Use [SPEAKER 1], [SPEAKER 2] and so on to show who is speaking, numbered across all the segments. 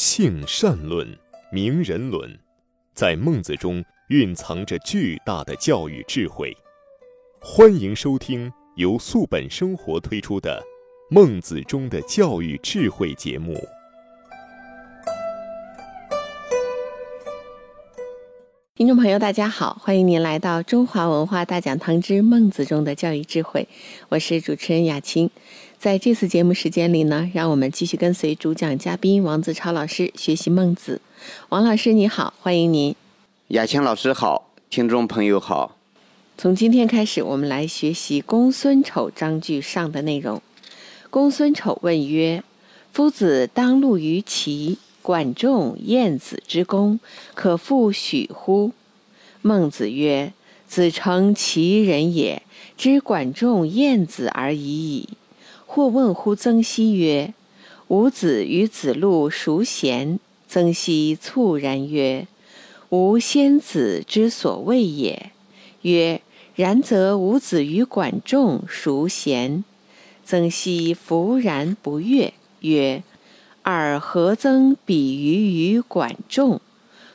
[SPEAKER 1] 性善论、名人论，在孟子中蕴藏着巨大的教育智慧。欢迎收听由素本生活推出的《孟子中的教育智慧》节目。
[SPEAKER 2] 听众朋友，大家好，欢迎您来到中华文化大讲堂之《孟子中的教育智慧》，我是主持人雅青。在这次节目时间里呢，让我们继续跟随主讲嘉宾王子超老师学习孟子。王老师你好，欢迎您。
[SPEAKER 3] 雅青老师好，听众朋友好。
[SPEAKER 2] 从今天开始，我们来学习公孙丑章句上的内容。公孙丑问曰：“夫子当路于齐。”管仲、晏子之功，可复许乎？孟子曰：“子诚其人也，知管仲、晏子而已矣。”或问乎曾皙曰：“吾子与子路孰贤？”曾皙猝然曰：“吾先子之所谓也。”曰：“然则吾子与管仲孰贤？”曾皙弗然不悦，曰：尔何曾比于于管仲？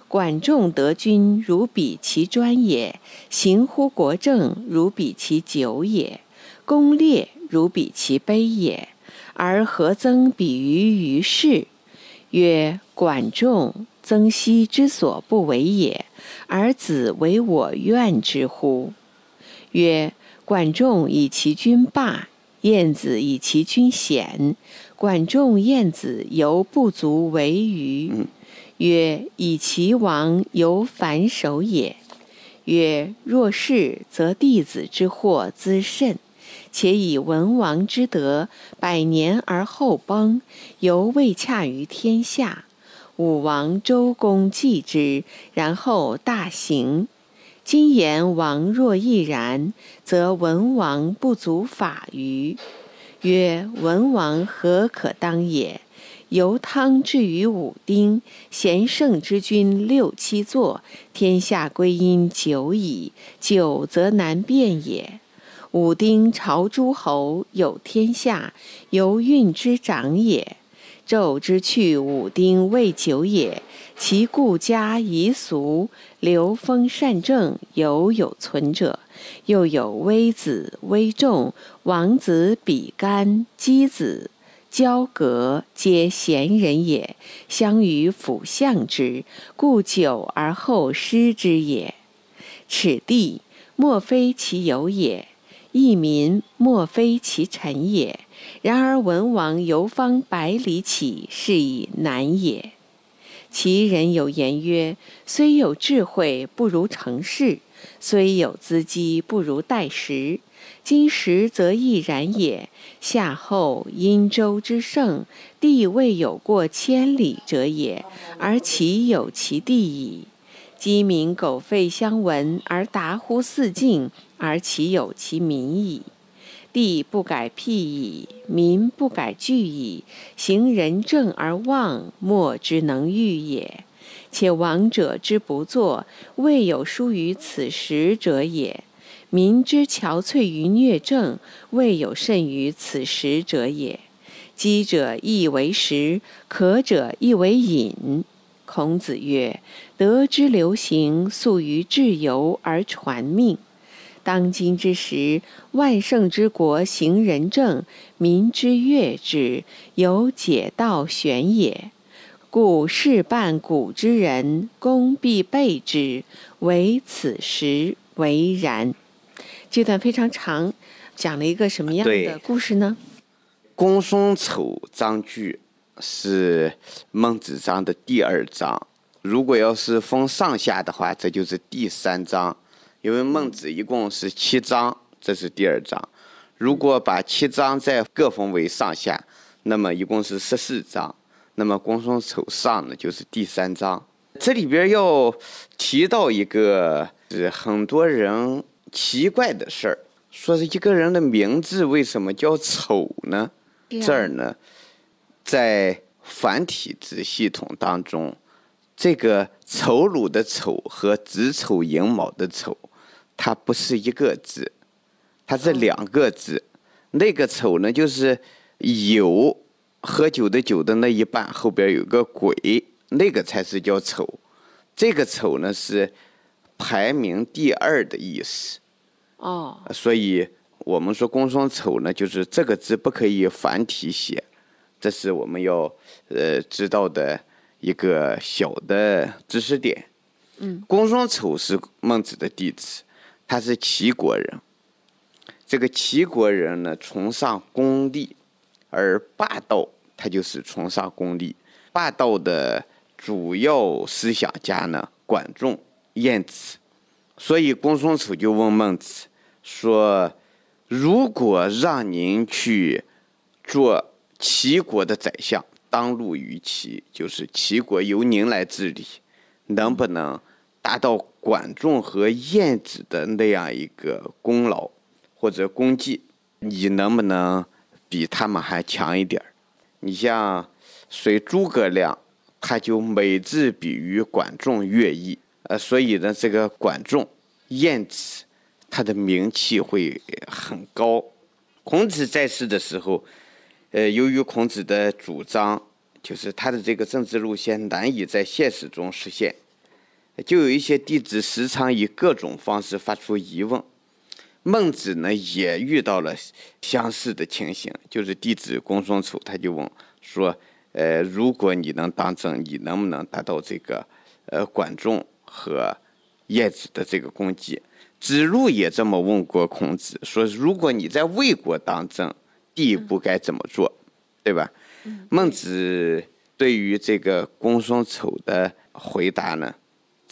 [SPEAKER 2] 管仲得君如比其专也，行乎国政如比其久也，功烈如比其悲也。而何曾比于于世？曰：管仲、曾皙之所不为也，而子为我愿之乎？曰：管仲以其君霸，晏子以其君险。管仲、晏子犹不足为虞。曰：以其亡犹反守也。曰：若是，则弟子之祸滋甚。且以文王之德，百年而后崩，犹未洽于天下。武王、周公继之，然后大行。今言王若亦然，则文王不足法于。曰：文王何可当也？由汤至于武丁，贤圣之君六七座，天下归因久矣。久则难辨也。武丁朝诸侯，有天下，由运之长也。纣之去武丁未久也，其故家夷俗，流风善政，犹有存者。又有微子、微仲、王子比干、箕子、交革，皆贤人也，相与辅相之，故久而后失之也。此地，莫非其有也；义民，莫非其臣也。然而文王游方百里起，是以难也。其人有言曰：“虽有智慧，不如成事。”虽有资机，不如待时。今时则亦然也。夏后殷周之盛，地未有过千里者也，而其有其地矣。鸡鸣狗吠相闻，而达乎四境，而其有其民矣。地不改辟矣，民不改据矣。行仁政而望，莫之能御也。且王者之不作，未有疏于此时者也；民之憔悴于虐政，未有甚于此时者也。饥者亦为食，渴者亦为饮。孔子曰：“德之流行，素于至由而传命。当今之时，万圣之国行仁政，民之悦之，有解道玄也。”故事半古之人，功必备之，唯此时为然。这段非常长，讲了一个什么样的故事呢？
[SPEAKER 3] 公孙丑章句是孟子章的第二章。如果要是分上下的话，这就是第三章。因为孟子一共是七章，这是第二章。如果把七章再各分为上下，那么一共是十四章。那么公孙丑上呢，就是第三章。这里边要提到一个是很多人奇怪的事儿，说是一个人的名字为什么叫丑呢？这儿呢，在繁体字系统当中，这个丑鲁的丑和子丑寅卯的丑，它不是一个字，它是两个字。那个丑呢，就是有。喝酒的酒的那一半后边有个鬼，那个才是叫丑。这个丑呢是排名第二的意思。
[SPEAKER 2] 哦，
[SPEAKER 3] 所以我们说公孙丑呢，就是这个字不可以繁体写，这是我们要呃知道的一个小的知识点。
[SPEAKER 2] 嗯，
[SPEAKER 3] 公孙丑是孟子的弟子，他是齐国人。这个齐国人呢，崇尚功利，而霸道他就是崇尚功利。霸道的主要思想家呢，管仲、晏子。所以公孙丑就问孟子。说，如果让您去做齐国的宰相，当路于齐，就是齐国由您来治理，能不能达到管仲和晏子的那样一个功劳或者功绩？你能不能比他们还强一点？你像随诸葛亮，他就每字比于管仲、乐毅，呃，所以呢，这个管仲、晏子。他的名气会很高。孔子在世的时候，呃，由于孔子的主张，就是他的这个政治路线难以在现实中实现，就有一些弟子时常以各种方式发出疑问。孟子呢，也遇到了相似的情形，就是弟子公孙丑他就问说：“呃，如果你能当政，你能不能达到这个呃管仲和晏子的这个功绩？”子路也这么问过孔子，说：“如果你在魏国当政，第一步该怎么做，对吧？”孟子对于这个公孙丑的回答呢，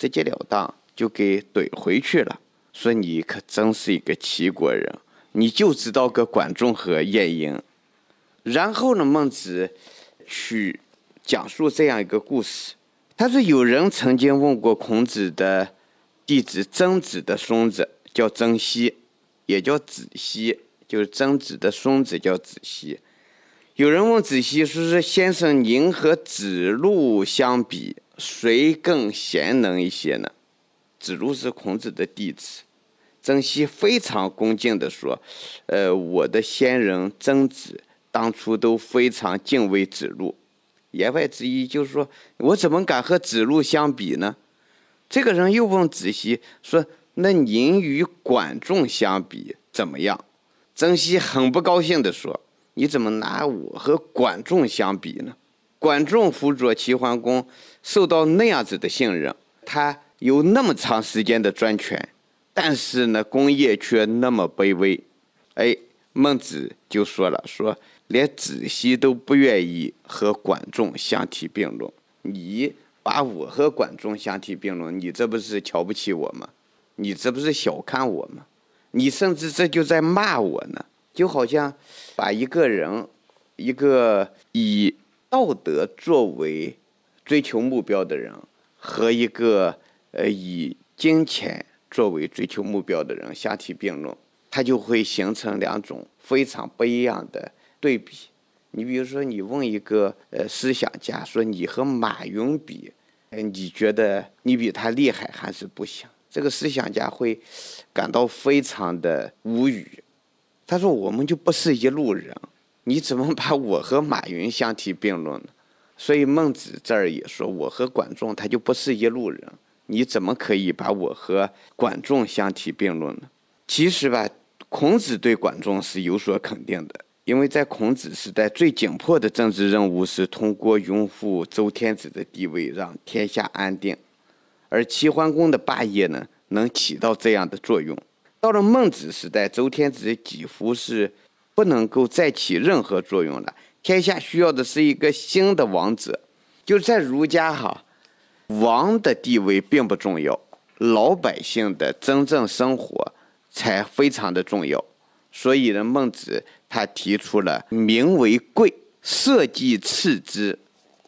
[SPEAKER 3] 直截了当就给怼回去了，说：“你可真是一个齐国人，你就知道个管仲和晏婴。”然后呢，孟子去讲述这样一个故事，他说：“有人曾经问过孔子的。”弟子曾子的孙子叫曾皙，也叫子熙，就是曾子的孙子叫子熙。有人问子熙说：“是先生，您和子路相比，谁更贤能一些呢？”子路是孔子的弟子，曾皙非常恭敬地说：“呃，我的先人曾子当初都非常敬畏子路。”言外之意就是说我怎么敢和子路相比呢？这个人又问子熙说：“那您与管仲相比怎么样？”曾皙很不高兴地说：“你怎么拿我和管仲相比呢？管仲辅佐齐桓公，受到那样子的信任，他有那么长时间的专权，但是呢，功业却那么卑微。”哎，孟子就说了：“说连子熙都不愿意和管仲相提并论，你。”把我和管仲相提并论，你这不是瞧不起我吗？你这不是小看我吗？你甚至这就在骂我呢，就好像把一个人，一个以道德作为追求目标的人，和一个呃以金钱作为追求目标的人相提并论，他就会形成两种非常不一样的对比。你比如说，你问一个呃思想家说你和马云比，呃，你觉得你比他厉害还是不行？这个思想家会感到非常的无语。他说我们就不是一路人，你怎么把我和马云相提并论呢？所以孟子这儿也说我和管仲他就不是一路人，你怎么可以把我和管仲相提并论呢？其实吧，孔子对管仲是有所肯定的。因为在孔子时代，最紧迫的政治任务是通过拥护周天子的地位，让天下安定，而齐桓公的霸业呢，能起到这样的作用。到了孟子时代，周天子几乎是不能够再起任何作用了，天下需要的是一个新的王者。就在儒家哈，王的地位并不重要，老百姓的真正生活才非常的重要。所以呢，孟子他提出了“民为贵，社稷次之，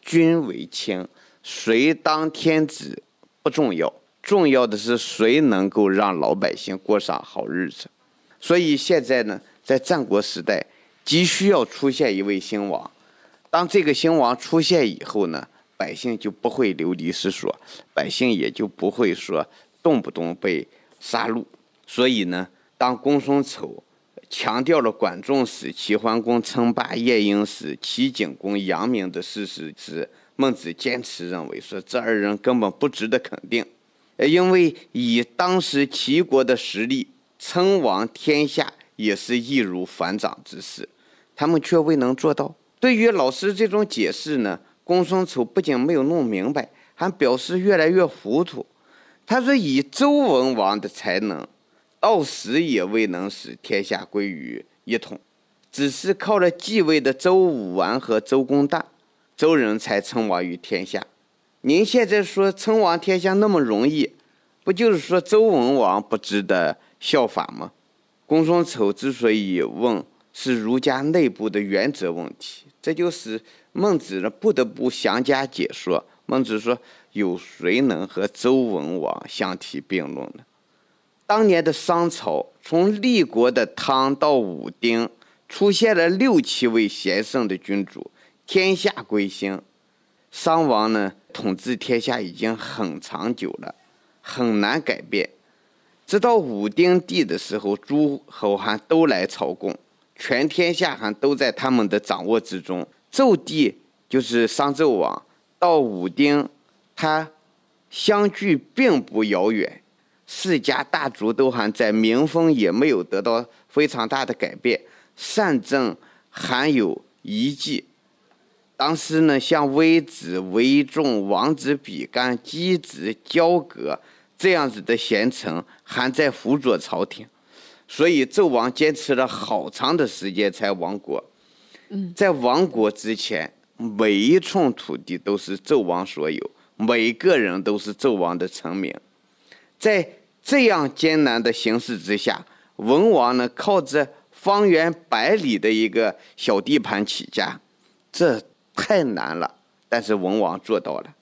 [SPEAKER 3] 君为轻”。谁当天子不重要，重要的是谁能够让老百姓过上好日子。所以现在呢，在战国时代，急需要出现一位新王。当这个新王出现以后呢，百姓就不会流离失所，百姓也就不会说动不动被杀戮。所以呢，当公孙丑。强调了管仲使、齐桓公称霸、晏婴死、齐景公扬名的事实时，孟子坚持认为说这二人根本不值得肯定，因为以当时齐国的实力，称王天下也是易如反掌之事，他们却未能做到。对于老师这种解释呢，公孙丑不仅没有弄明白，还表示越来越糊涂。他说：“以周文王的才能。”到死也未能使天下归于一统，只是靠着继位的周武王和周公旦，周人才称王于天下。您现在说称王天下那么容易，不就是说周文王不值得效法吗？公孙丑之所以问，是儒家内部的原则问题，这就是孟子呢不得不详加解说。孟子说：“有谁能和周文王相提并论呢？”当年的商朝，从立国的汤到武丁，出现了六七位贤圣的君主，天下归心。商王呢，统治天下已经很长久了，很难改变。直到武丁帝的时候，诸侯还都来朝贡，全天下还都在他们的掌握之中。纣帝就是商纣王，到武丁，他相距并不遥远。世家大族都还在，民风也没有得到非常大的改变，善政还有遗迹。当时呢，像微子、微仲、王子比干、箕子、交葛这样子的贤臣还在辅佐朝廷，所以纣王坚持了好长的时间才亡国。在亡国之前，每一寸土地都是纣王所有，每个人都是纣王的臣民。在这样艰难的形势之下，文王呢靠着方圆百里的一个小地盘起家，这太难了。但是文王做到了。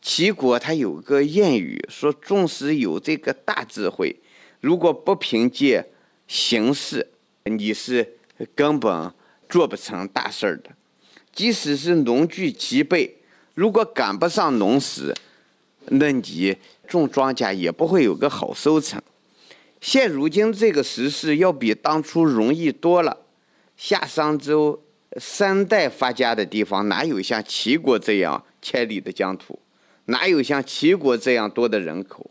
[SPEAKER 3] 齐国他有个谚语说：“纵使有这个大智慧，如果不凭借形势，你是根本做不成大事儿的。即使是农具齐备，如果赶不上农时，那你。”种庄稼也不会有个好收成。现如今这个时势要比当初容易多了。夏商周三代发家的地方，哪有像齐国这样千里的疆土？哪有像齐国这样多的人口？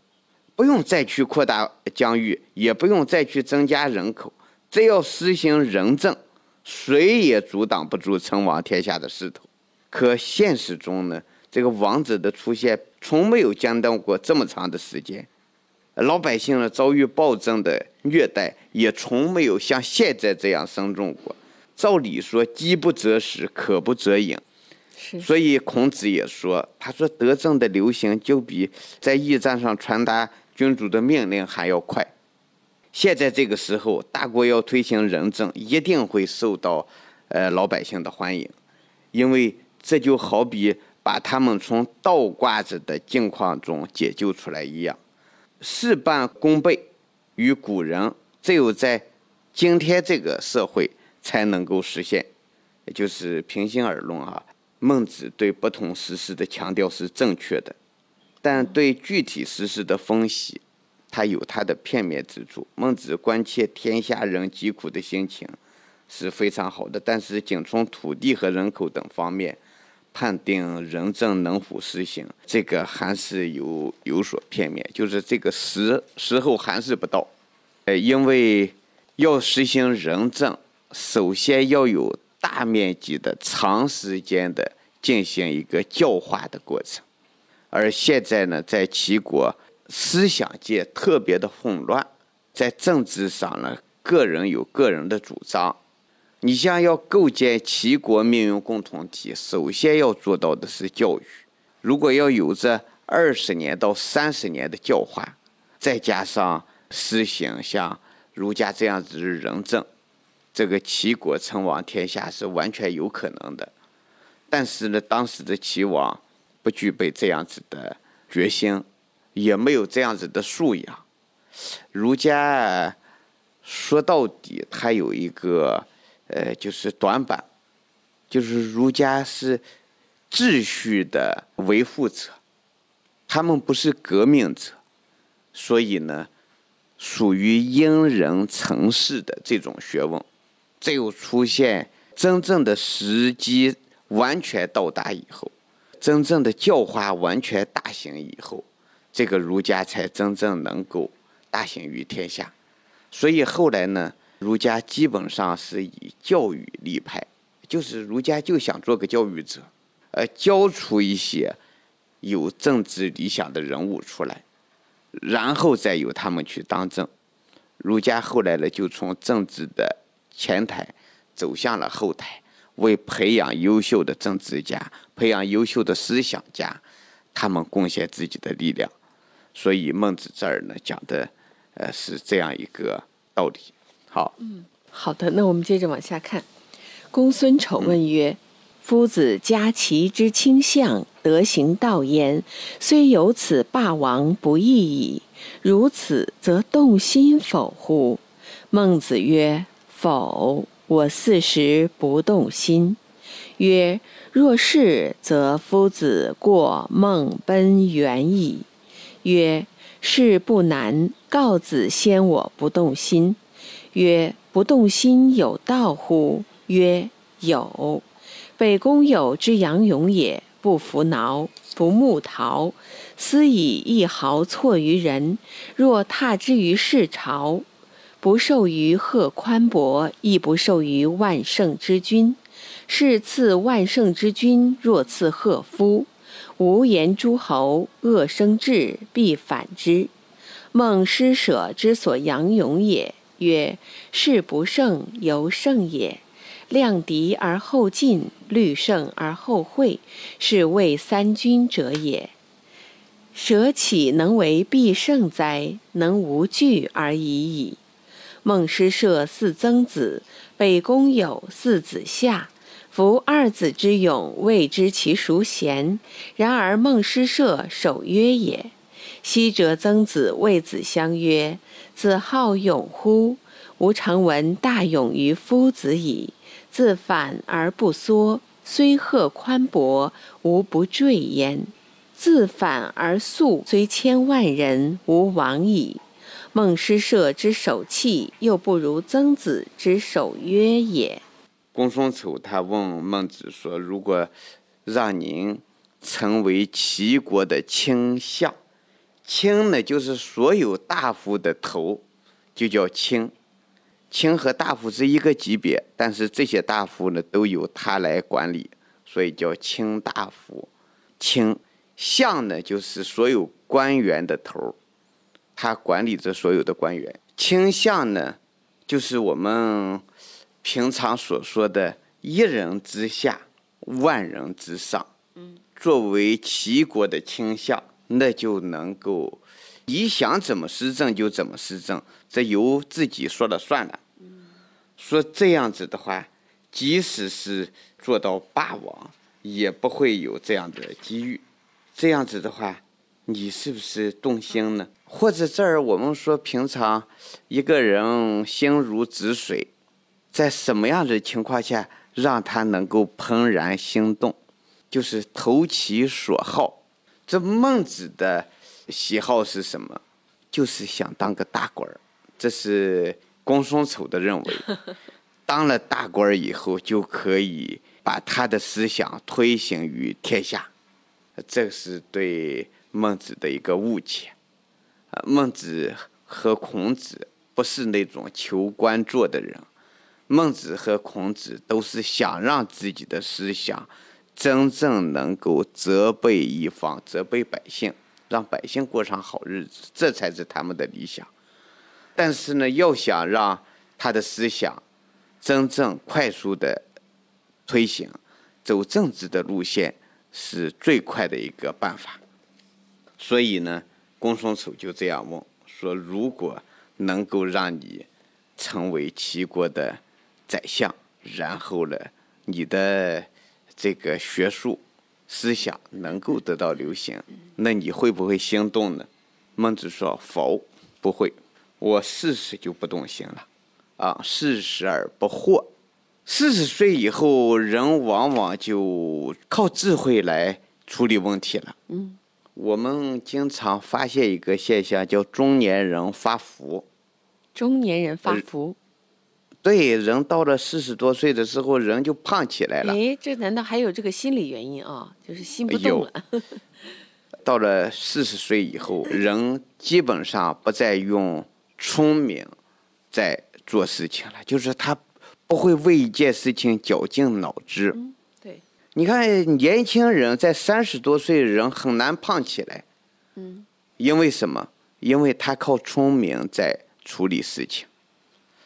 [SPEAKER 3] 不用再去扩大疆域，也不用再去增加人口，只要实行仁政，谁也阻挡不住称王天下的势头。可现实中呢？这个王子的出现从没有间断过这么长的时间，老百姓呢遭遇暴政的虐待也从没有像现在这样深重过。照理说，饥不择食，渴不择饮，所以孔子也说，他说德政的流行就比在驿站上传达君主的命令还要快。现在这个时候，大国要推行仁政，一定会受到呃老百姓的欢迎，因为这就好比。把他们从倒挂着的境况中解救出来一样，事半功倍于古人，只有在今天这个社会才能够实现。就是平心而论啊，孟子对不同时事的强调是正确的，但对具体时事的分析，他有他的片面之处。孟子关切天下人疾苦的心情是非常好的，但是仅从土地和人口等方面。判定仁政能否实行，这个还是有有所片面，就是这个时时候还是不到。呃，因为要实行仁政，首先要有大面积的、长时间的进行一个教化的过程。而现在呢，在齐国思想界特别的混乱，在政治上呢，个人有个人的主张。你像要构建齐国命运共同体，首先要做到的是教育。如果要有着二十年到三十年的教化，再加上实行像儒家这样子的仁政，这个齐国称王天下是完全有可能的。但是呢，当时的齐王不具备这样子的决心，也没有这样子的素养。儒家说到底，它有一个。呃，就是短板，就是儒家是秩序的维护者，他们不是革命者，所以呢，属于因人成事的这种学问。只有出现真正的时机完全到达以后，真正的教化完全大行以后，这个儒家才真正能够大行于天下。所以后来呢，儒家基本上是以教育立派，就是儒家就想做个教育者，呃，教出一些有政治理想的人物出来，然后再由他们去当政。儒家后来呢，就从政治的前台走向了后台，为培养优秀的政治家、培养优秀的思想家，他们贡献自己的力量。所以孟子这儿呢讲的，呃，是这样一个道理。好，
[SPEAKER 2] 嗯，好的，那我们接着往下看。公孙丑问曰：“夫子家齐之倾向，德行道焉，虽有此霸王，不义矣。如此，则动心否乎？”孟子曰。否，我四时不动心。曰：若是，则夫子过孟奔远矣。曰：事不难，告子先我不动心。曰：不动心有道乎？曰：有。北宫有之杨勇也，不服挠，不木陶，斯以一毫错于人。若踏之于世朝。不受于贺宽伯，亦不受于万圣之君。是赐万圣之君，若赐贺夫，无言诸侯，恶生志，必反之。孟施舍之所扬勇也。曰：事不胜，犹胜也。量敌而后进，虑胜而后会，是谓三军者也。舍岂能为必胜哉？能无惧而已矣。孟师舍四曾子，北宫有四子夏。夫二子之勇，未知其孰贤。然而孟师舍守约也。昔者曾子谓子相曰：“子好勇乎？吾尝闻大勇于夫子矣。自反而不缩，虽贺宽博，无不坠焉。自反而速，虽千万人，无往矣。”孟师社之守气，又不如曾子之守约也。
[SPEAKER 3] 公孙丑他问孟子说：“如果让您成为齐国的卿相，卿呢就是所有大夫的头，就叫卿。卿和大夫是一个级别，但是这些大夫呢都由他来管理，所以叫卿大夫。卿相呢就是所有官员的头。”他管理着所有的官员，倾向呢，就是我们平常所说的“一人之下，万人之上”。嗯，作为齐国的倾向，那就能够你想怎么施政就怎么施政，这由自己说了算了。说这样子的话，即使是做到霸王，也不会有这样的机遇。这样子的话。你是不是动心呢？或者这儿我们说，平常一个人心如止水，在什么样的情况下让他能够怦然心动？就是投其所好。这孟子的喜好是什么？就是想当个大官儿。这是公孙丑的认为，当了大官儿以后，就可以把他的思想推行于天下。这是对。孟子的一个误解，啊，孟子和孔子不是那种求官做的人，孟子和孔子都是想让自己的思想真正能够责备一方，责备百姓，让百姓过上好日子，这才是他们的理想。但是呢，要想让他的思想真正快速的推行，走政治的路线是最快的一个办法。所以呢，公孙丑就这样问说：“如果能够让你成为齐国的宰相，然后呢，你的这个学术思想能够得到流行，那你会不会心动呢？”孟子说：“否，不会。我四十就不动心了。啊，四十而不惑。四十岁以后，人往往就靠智慧来处理问题了。”嗯。我们经常发现一个现象，叫中年人发福。
[SPEAKER 2] 中年人发福。
[SPEAKER 3] 对，人到了四十多岁的时候，人就胖起来了。
[SPEAKER 2] 哎，这难道还有这个心理原因啊？就是心不动了。
[SPEAKER 3] 到了四十岁以后，人基本上不再用聪明在做事情了，就是他不会为一件事情绞尽脑汁。你看，年轻人在三十多岁，人很难胖起来。
[SPEAKER 2] 嗯。
[SPEAKER 3] 因为什么？因为他靠聪明在处理事情。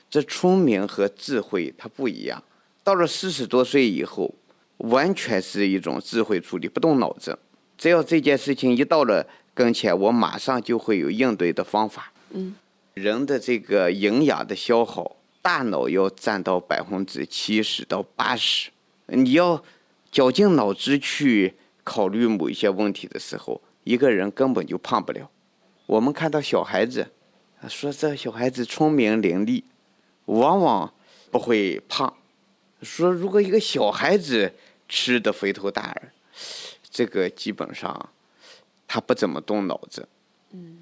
[SPEAKER 3] 这聪明和智慧它不一样，到了四十多岁以后，完全是一种智慧处理，不动脑子。只要这件事情一到了跟前，我马上就会有应对的方法。
[SPEAKER 2] 嗯，
[SPEAKER 3] 人的这个营养的消耗，大脑要占到百分之七十到八十。你要绞尽脑汁去考虑某一些问题的时候，一个人根本就胖不了。我们看到小孩子，说这小孩子聪明伶俐。往往不会胖。说如果一个小孩子吃的肥头大耳，这个基本上他不怎么动脑子。
[SPEAKER 2] 嗯，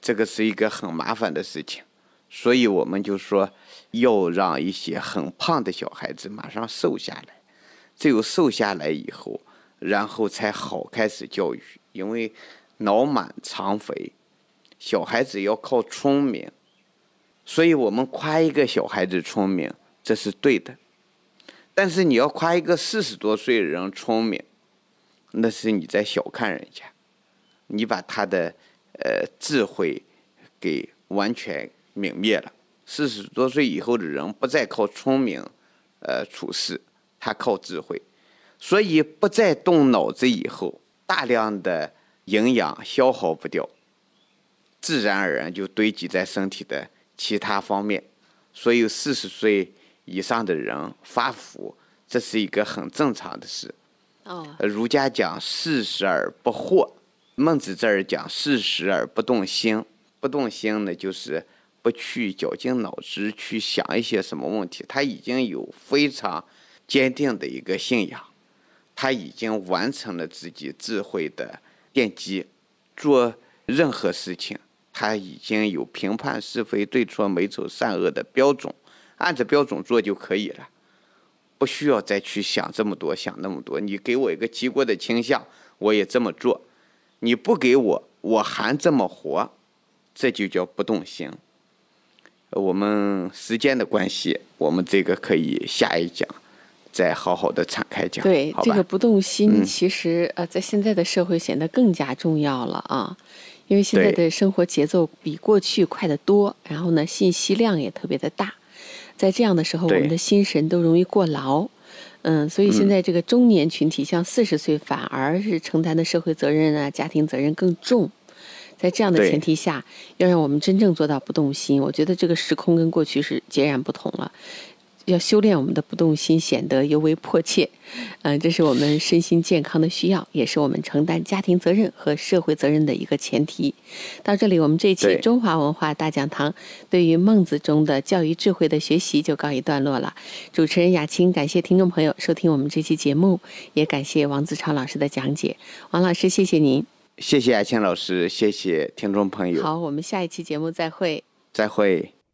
[SPEAKER 3] 这个是一个很麻烦的事情。所以我们就说要让一些很胖的小孩子马上瘦下来。只有瘦下来以后，然后才好开始教育。因为脑满肠肥，小孩子要靠聪明。所以我们夸一个小孩子聪明，这是对的。但是你要夸一个四十多岁的人聪明，那是你在小看人家，你把他的呃智慧给完全泯灭了。四十多岁以后的人不再靠聪明呃处事，他靠智慧。所以不再动脑子以后，大量的营养消耗不掉，自然而然就堆积在身体的。其他方面，所以四十岁以上的人发福，这是一个很正常的事。
[SPEAKER 2] 哦，
[SPEAKER 3] 儒家讲四十而不惑，孟子这儿讲四十而不动心。不动心呢，就是不去绞尽脑汁去想一些什么问题。他已经有非常坚定的一个信仰，他已经完成了自己智慧的奠基，做任何事情。他已经有评判是非对错美丑善恶的标准，按着标准做就可以了，不需要再去想这么多想那么多。你给我一个齐国的倾向，我也这么做；你不给我，我还这么活，这就叫不动心。我们时间的关系，我们这个可以下一讲再好好的敞开讲。
[SPEAKER 2] 对，这个不动心，其实呃，在现在的社会显得更加重要了啊。因为现在的生活节奏比过去快得多，然后呢，信息量也特别的大，在这样的时候，我们的心神都容易过劳，嗯，所以现在这个中年群体，像四十岁，反而是承担的社会责任啊、家庭责任更重，在这样的前提下，要让我们真正做到不动心，我觉得这个时空跟过去是截然不同了。要修炼我们的不动心，显得尤为迫切。嗯，这是我们身心健康的需要，也是我们承担家庭责任和社会责任的一个前提。到这里，我们这一期中华文化大讲堂对于孟子中的教育智慧的学习就告一段落了。主持人雅青，感谢听众朋友收听我们这期节目，也感谢王子超老师的讲解。王老师，谢谢您。
[SPEAKER 3] 谢谢雅青老师，谢谢听众朋友。
[SPEAKER 2] 好，我们下一期节目再会。
[SPEAKER 3] 再会。